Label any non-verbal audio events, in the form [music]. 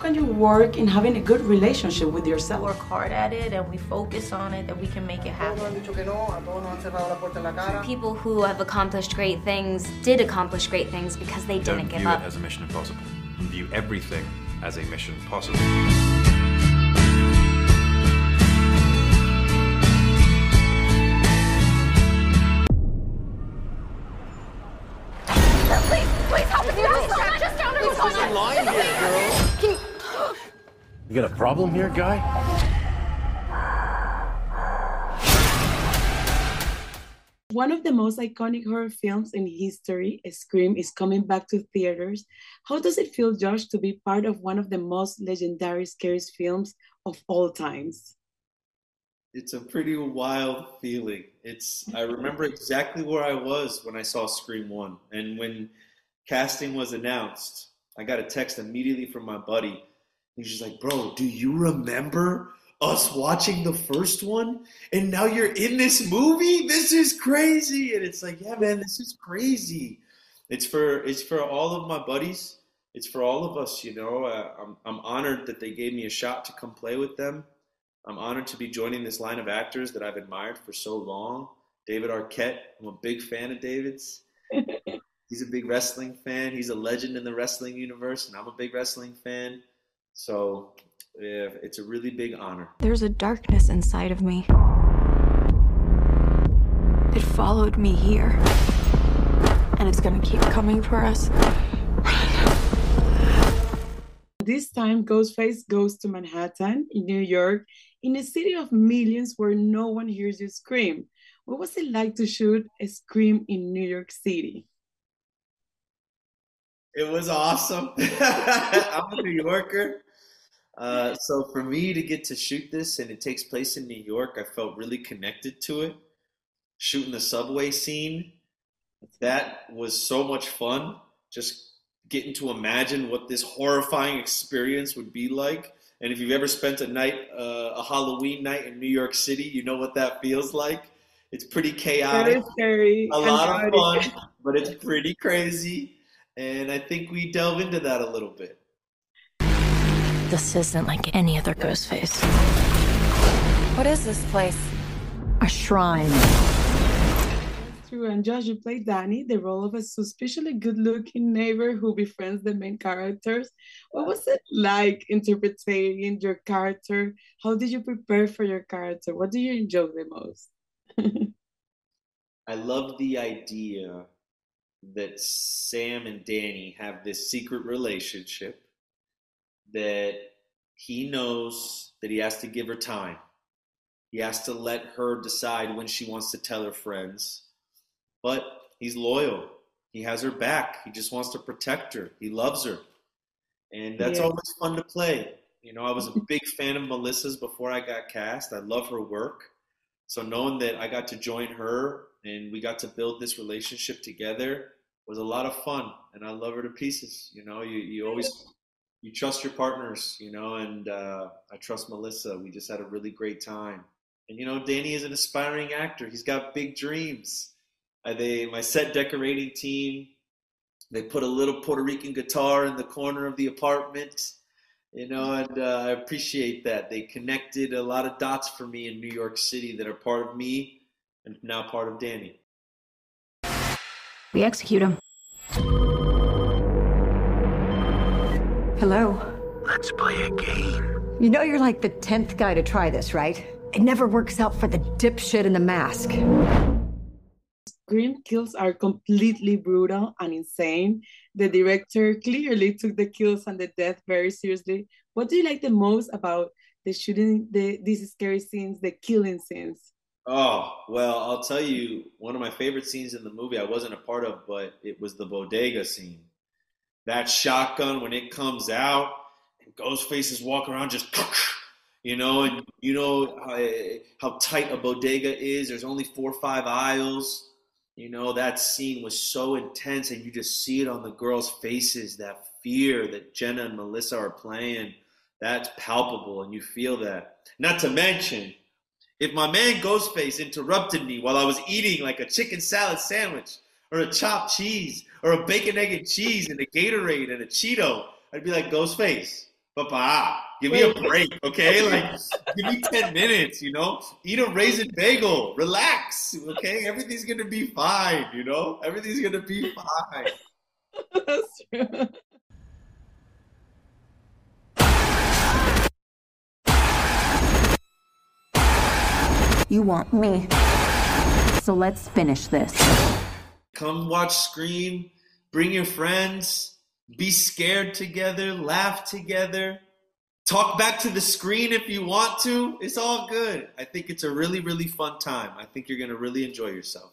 can you work in having a good relationship with yourself? Work hard at it and we focus on it, that we can make it happen. People who have accomplished great things did accomplish great things because they Don't didn't give view up. it as a mission impossible. View everything as a mission possible. You got a problem here, guy? One of the most iconic horror films in history, Scream, is coming back to theaters. How does it feel, Josh, to be part of one of the most legendary scary films of all times? It's a pretty wild feeling. It's I remember exactly where I was when I saw Scream 1 and when casting was announced, I got a text immediately from my buddy. He's just like, "Bro, do you remember us watching the first one and now you're in this movie? This is crazy." And it's like, "Yeah, man, this is crazy." It's for it's for all of my buddies. It's for all of us, you know. Uh, I'm I'm honored that they gave me a shot to come play with them. I'm honored to be joining this line of actors that I've admired for so long. David Arquette, I'm a big fan of David's. [laughs] He's a big wrestling fan. He's a legend in the wrestling universe, and I'm a big wrestling fan. So yeah, it's a really big honor. There's a darkness inside of me. It followed me here. And it's gonna keep coming for us. This time, Ghostface goes to Manhattan in New York, in a city of millions where no one hears you scream. What was it like to shoot a scream in New York City? It was awesome. [laughs] I'm a New Yorker. Uh, so for me to get to shoot this and it takes place in New York, I felt really connected to it. Shooting the subway scene, that was so much fun. Just getting to imagine what this horrifying experience would be like. And if you've ever spent a night, uh, a Halloween night in New York City, you know what that feels like. It's pretty chaotic, Very scary. a lot of fun, [laughs] but it's pretty crazy. And I think we delve into that a little bit. This isn't like any other ghost face. What is this place? A shrine. True, and Josh, you played Danny, the role of a suspiciously good-looking neighbor who befriends the main characters. What was it like interpreting your character? How did you prepare for your character? What do you enjoy the most? [laughs] I love the idea that Sam and Danny have this secret relationship that he knows that he has to give her time. He has to let her decide when she wants to tell her friends. But he's loyal. He has her back. He just wants to protect her. He loves her. And that's Yeah. always fun to play. You know, I was a [laughs] big fan of Melissa's before I got cast. I love her work. So knowing that I got to join her and we got to build this relationship together was a lot of fun. And I love her to pieces. You know, you, you always you trust your partners, you know, and uh, I trust Melissa. We just had a really great time. And you know, Danny is an aspiring actor. He's got big dreams. Uh, they, my set decorating team, they put a little Puerto Rican guitar in the corner of the apartment, you know, and uh, I appreciate that. They connected a lot of dots for me in New York City that are part of me and now part of Danny. We execute him. Hello. Let's play a game. You know you're like the 10th guy to try this, right? It never works out for the dipshit in the mask. Scream kills are completely brutal and insane. The director clearly took the kills and the death very seriously. What do you like the most about the shooting, the these scary scenes, the killing scenes? Oh, well, I'll tell you, one of my favorite scenes in the movie I wasn't a part of, but it was the bodega scene. That shotgun, when it comes out, and Ghostface is walking around just, [laughs] you know, and you know how, how tight a bodega is. There's only four or five aisles. You know, that scene was so intense, and you just see it on the girls' faces that fear that Jenna and Melissa are playing. That's palpable, and you feel that. Not to mention, if my man Ghostface interrupted me while I was eating like a chicken salad sandwich or a chopped cheese or a bacon, egg, and cheese and a Gatorade and a Cheeto, I'd be like, Ghostface, Papa, give me a break, okay? [laughs] Like, give me 10 minutes, you know? Eat a raisin bagel. Relax, okay? Everything's gonna be fine, you know? Everything's gonna be fine. That's true. You want me. So let's finish this. Come watch Scream. Bring your friends. Be scared together. Laugh together. Talk back to the screen if you want to. It's all good. I think it's a really, really fun time. I think you're going to really enjoy yourself.